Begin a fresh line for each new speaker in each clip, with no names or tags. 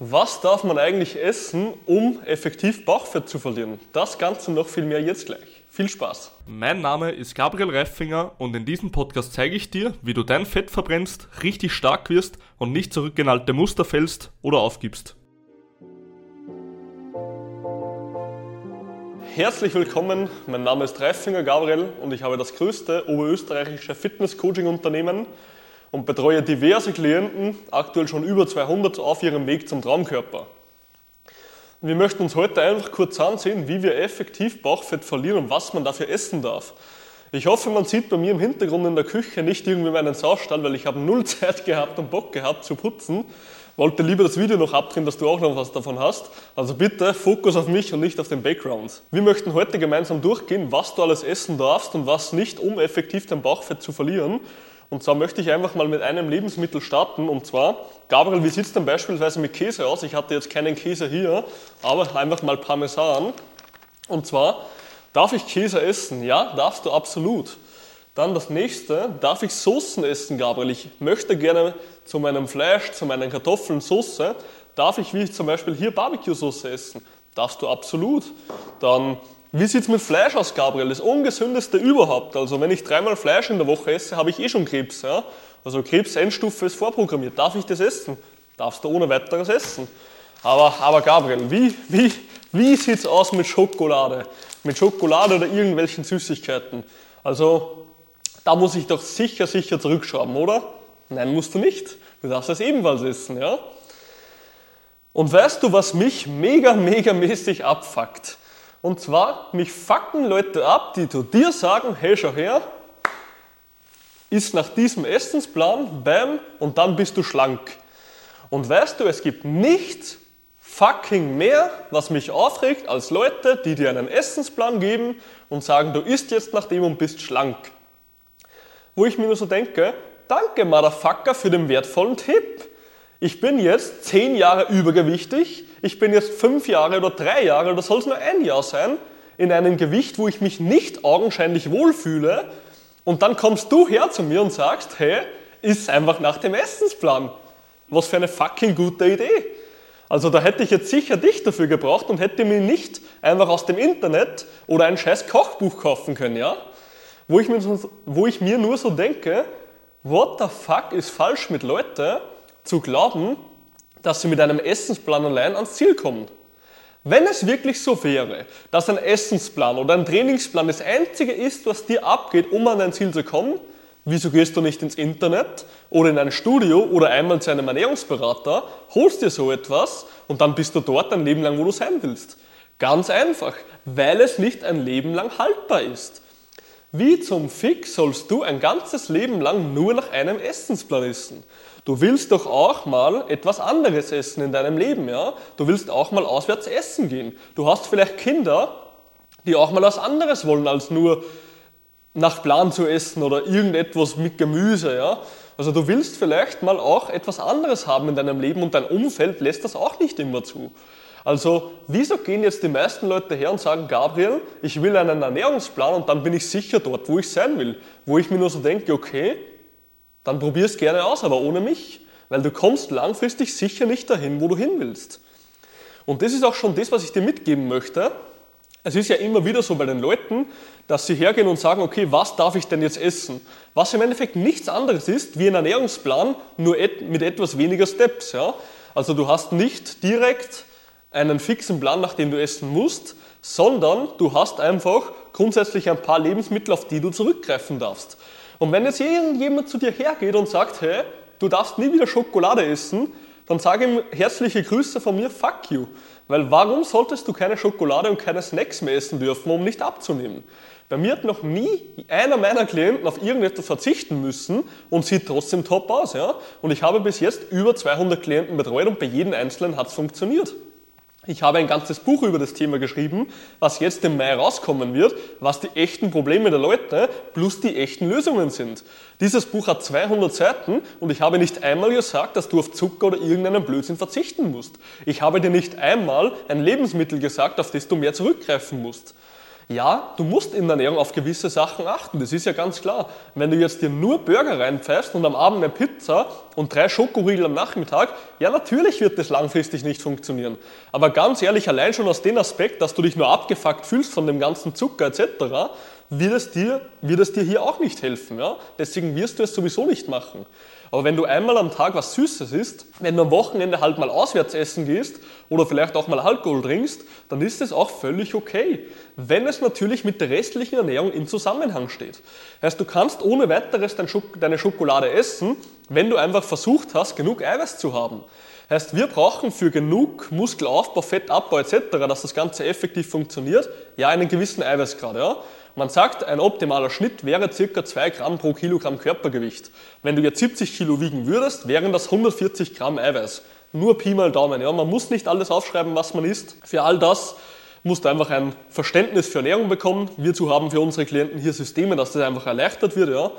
Was darf man eigentlich essen, um effektiv Bauchfett zu verlieren? Das Ganze noch viel mehr jetzt gleich. Viel Spaß!
Mein Name ist Gabriel Reifinger und in diesem Podcast zeige ich dir, wie du dein Fett verbrennst, richtig stark wirst und nicht zurück in alte Muster fällst oder aufgibst.
Herzlich willkommen, mein Name ist Reifinger Gabriel und ich habe das größte oberösterreichische Fitness-Coaching-Unternehmen und betreue diverse Klienten, aktuell schon über 200, auf ihrem Weg zum Traumkörper. Wir möchten uns heute einfach kurz ansehen, wie wir effektiv Bauchfett verlieren und was man dafür essen darf. Ich hoffe, man sieht bei mir im Hintergrund in der Küche nicht irgendwie meinen Saustall, weil ich habe null Zeit gehabt und Bock gehabt zu putzen. Wollte lieber das Video noch abdrehen, dass du auch noch was davon hast. Also bitte Fokus auf mich und nicht auf den Background. Wir möchten heute gemeinsam durchgehen, was du alles essen darfst und was nicht, um effektiv dein Bauchfett zu verlieren. Und zwar möchte ich einfach mal mit einem Lebensmittel starten. Und zwar, Gabriel, wie sieht es denn beispielsweise mit Käse aus? Ich hatte jetzt keinen Käse hier, aber einfach mal Parmesan. Und zwar, darf ich Käse essen? Ja, darfst du absolut. Dann das nächste, darf ich Soßen essen, Gabriel? Ich möchte gerne zu meinem Fleisch, zu meinen Kartoffeln Soße. Darf ich wie zum Beispiel hier Barbecue-Soße essen? Darfst du absolut. Dann wie sieht es mit Fleisch aus, Gabriel? Das ungesündeste überhaupt. Also wenn ich dreimal Fleisch in der Woche esse, habe ich eh schon Krebs. Ja? Also Krebs-Endstufe ist vorprogrammiert. Darf ich das essen? Darfst du ohne weiteres essen. Aber, aber Gabriel, wie, wie, wie sieht es aus mit Schokolade? Mit Schokolade oder irgendwelchen Süßigkeiten? Also da muss ich doch sicher, sicher zurückschrauben, oder? Nein, musst du nicht. Du darfst es ebenfalls essen, ja? Und weißt du, was mich mega, mega mäßig abfuckt? Und zwar, mich fucken Leute ab, die zu dir sagen, hey, schau her, ist nach diesem Essensplan, bam, und dann bist du schlank. Und weißt du, es gibt nichts fucking mehr, was mich aufregt, als Leute, die dir einen Essensplan geben und sagen, du isst jetzt nach dem und bist schlank. Wo ich mir nur so denke, danke Motherfucker für den wertvollen Tipp. Ich bin jetzt zehn Jahre übergewichtig, ich bin jetzt fünf Jahre oder drei Jahre oder soll es nur ein Jahr sein, in einem Gewicht, wo ich mich nicht augenscheinlich wohlfühle und dann kommst du her zu mir und sagst, hey, ist einfach nach dem Essensplan. Was für eine fucking gute Idee. Also da hätte ich jetzt sicher dich dafür gebraucht und hätte mir nicht einfach aus dem Internet oder ein scheiß Kochbuch kaufen können, ja? Wo ich mir, wo ich mir nur so denke, what the fuck ist falsch mit Leuten, zu glauben, dass sie mit einem Essensplan allein ans Ziel kommen. Wenn es wirklich so wäre, dass ein Essensplan oder ein Trainingsplan das einzige ist, was dir abgeht, um an dein Ziel zu kommen, wieso gehst du nicht ins Internet oder in ein Studio oder einmal zu einem Ernährungsberater, holst dir so etwas und dann bist du dort ein Leben lang, wo du sein willst? Ganz einfach, weil es nicht ein Leben lang haltbar ist. Wie zum Fick sollst du ein ganzes Leben lang nur nach einem Essensplan essen? Du willst doch auch mal etwas anderes essen in deinem Leben, ja? Du willst auch mal auswärts essen gehen. Du hast vielleicht Kinder, die auch mal was anderes wollen, als nur nach Plan zu essen oder irgendetwas mit Gemüse, ja? Also du willst vielleicht mal auch etwas anderes haben in deinem Leben und dein Umfeld lässt das auch nicht immer zu. Also wieso gehen jetzt die meisten Leute her und sagen, Gabriel, ich will einen Ernährungsplan und dann bin ich sicher dort, wo ich sein will. Wo ich mir nur so denke, okay, dann probier es gerne aus, aber ohne mich, weil du kommst langfristig sicher nicht dahin, wo du hin willst. Und das ist auch schon das, was ich dir mitgeben möchte. Es ist ja immer wieder so bei den Leuten, dass sie hergehen und sagen, okay, was darf ich denn jetzt essen? Was im Endeffekt nichts anderes ist wie ein Ernährungsplan, nur mit etwas weniger Steps. Ja? Also du hast nicht direkt einen fixen Plan, nach dem du essen musst, sondern du hast einfach grundsätzlich ein paar Lebensmittel, auf die du zurückgreifen darfst. Und wenn jetzt irgendjemand zu dir hergeht und sagt, hey, du darfst nie wieder Schokolade essen, dann sage ihm herzliche Grüße von mir, fuck you. Weil warum solltest du keine Schokolade und keine Snacks mehr essen dürfen, um nicht abzunehmen? Bei mir hat noch nie einer meiner Klienten auf irgendetwas verzichten müssen und sieht trotzdem top aus. Ja? Und ich habe bis jetzt über 200 Klienten betreut und bei jedem Einzelnen hat es funktioniert. Ich habe ein ganzes Buch über das Thema geschrieben, was jetzt im Mai rauskommen wird, was die echten Probleme der Leute plus die echten Lösungen sind. Dieses Buch hat 200 Seiten und ich habe nicht einmal gesagt, dass du auf Zucker oder irgendeinen Blödsinn verzichten musst. Ich habe dir nicht einmal ein Lebensmittel gesagt, auf das du mehr zurückgreifen musst. Ja, du musst in der Ernährung auf gewisse Sachen achten, das ist ja ganz klar. Wenn du jetzt dir nur Burger reinpfeifst und am Abend eine Pizza und drei Schokoriegel am Nachmittag, ja natürlich wird das langfristig nicht funktionieren. Aber ganz ehrlich, allein schon aus dem Aspekt, dass du dich nur abgefuckt fühlst von dem ganzen Zucker etc., wird es dir, wird es dir hier auch nicht helfen. Ja? Deswegen wirst du es sowieso nicht machen. Aber wenn du einmal am Tag was Süßes isst, wenn du am Wochenende halt mal auswärts essen gehst oder vielleicht auch mal Alkohol trinkst, dann ist es auch völlig okay. Wenn es natürlich mit der restlichen Ernährung im Zusammenhang steht. Heißt, du kannst ohne weiteres deine Schokolade essen, wenn du einfach versucht hast, genug Eiweiß zu haben. Heißt, wir brauchen für genug Muskelaufbau, Fettabbau etc., dass das Ganze effektiv funktioniert, ja einen gewissen Eiweißgrad. Ja? Man sagt, ein optimaler Schnitt wäre ca. 2 Gramm pro Kilogramm Körpergewicht. Wenn du jetzt 70 Kilo wiegen würdest, wären das 140 Gramm Eiweiß. Nur Pi mal Daumen. Ja? Man muss nicht alles aufschreiben, was man isst. Für all das musst du einfach ein Verständnis für Ernährung bekommen. Wir zu haben für unsere Klienten hier Systeme, dass das einfach erleichtert wird. Ja?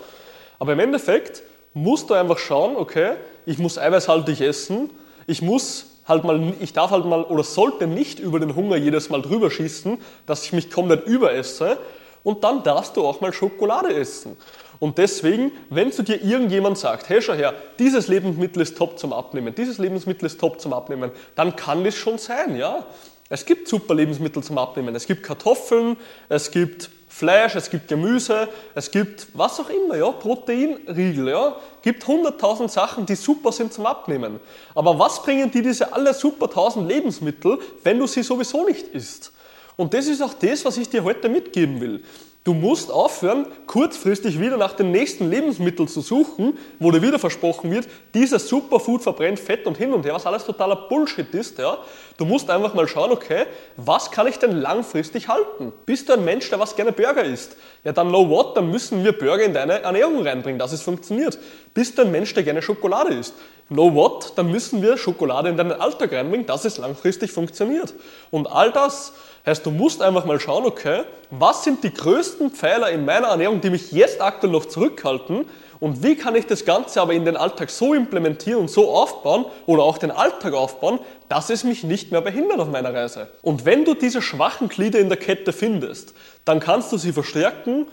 Aber im Endeffekt musst du einfach schauen, okay, ich muss eiweißhaltig essen, ich muss halt mal, ich darf halt mal oder sollte nicht über den Hunger jedes Mal drüber schießen, dass ich mich komplett überesse und dann darfst du auch mal Schokolade essen. Und deswegen, wenn zu dir irgendjemand sagt, hey schau her, dieses Lebensmittel ist top zum Abnehmen, dieses Lebensmittel ist top zum Abnehmen, dann kann das schon sein, ja. Es gibt super Lebensmittel zum Abnehmen. Es gibt Kartoffeln, es gibt Fleisch, es gibt Gemüse, es gibt was auch immer, ja, Proteinriegel, ja, gibt 100.000 Sachen, die super sind zum Abnehmen. Aber was bringen dir diese alle super 1000 Lebensmittel, wenn du sie sowieso nicht isst? Und das ist auch das, was ich dir heute mitgeben will. Du musst aufhören, kurzfristig wieder nach dem nächsten Lebensmittel zu suchen, wo dir wieder versprochen wird, dieses Superfood verbrennt Fett und hin und her, was alles totaler Bullshit ist. Ja? Du musst einfach mal schauen, okay, was kann ich denn langfristig halten? Bist du ein Mensch, der was gerne Burger isst? Ja, dann know what, dann müssen wir Burger in deine Ernährung reinbringen, dass es funktioniert. Bist du ein Mensch, der gerne Schokolade isst? Know what, dann müssen wir Schokolade in deinen Alltag reinbringen, dass es langfristig funktioniert. Und all das Heißt, du musst einfach mal schauen, okay, was sind die größten Pfeiler in meiner Ernährung, die mich jetzt aktuell noch zurückhalten und wie kann ich das Ganze aber in den Alltag so implementieren und so aufbauen oder auch den Alltag aufbauen, dass es mich nicht mehr behindert auf meiner Reise. Und wenn du diese schwachen Glieder in der Kette findest, dann kannst du sie verstärken,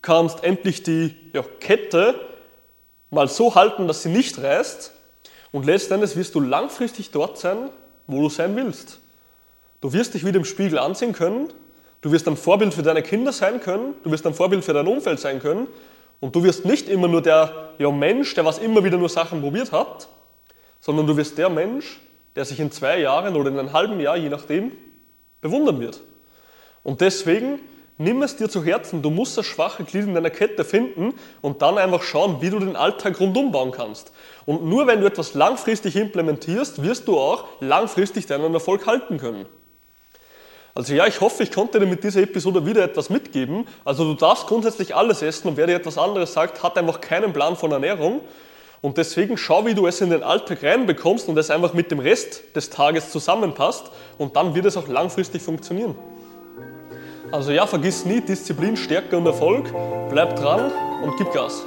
kannst endlich die ja, Kette mal so halten, dass sie nicht reißt und letztendlich wirst du langfristig dort sein, wo du sein willst. Du wirst dich wieder im Spiegel ansehen können, du wirst ein Vorbild für deine Kinder sein können, du wirst ein Vorbild für dein Umfeld sein können und du wirst nicht immer nur der ja, Mensch, der was immer wieder nur Sachen probiert hat, sondern du wirst der Mensch, der sich in zwei Jahren oder in einem halben Jahr, je nachdem, bewundern wird. Und deswegen nimm es dir zu Herzen, du musst das schwache Glied in deiner Kette finden und dann einfach schauen, wie du den Alltag rundum bauen kannst. Und nur wenn du etwas langfristig implementierst, wirst du auch langfristig deinen Erfolg halten können. Also ja, ich hoffe, ich konnte dir mit dieser Episode wieder etwas mitgeben. Also du darfst grundsätzlich alles essen und wer dir etwas anderes sagt, hat einfach keinen Plan von Ernährung. Und deswegen schau, wie du es in den Alltag reinbekommst und es einfach mit dem Rest des Tages zusammenpasst und dann wird es auch langfristig funktionieren. Also ja, vergiss nie Disziplin, Stärke und Erfolg. Bleib dran und gib Gas.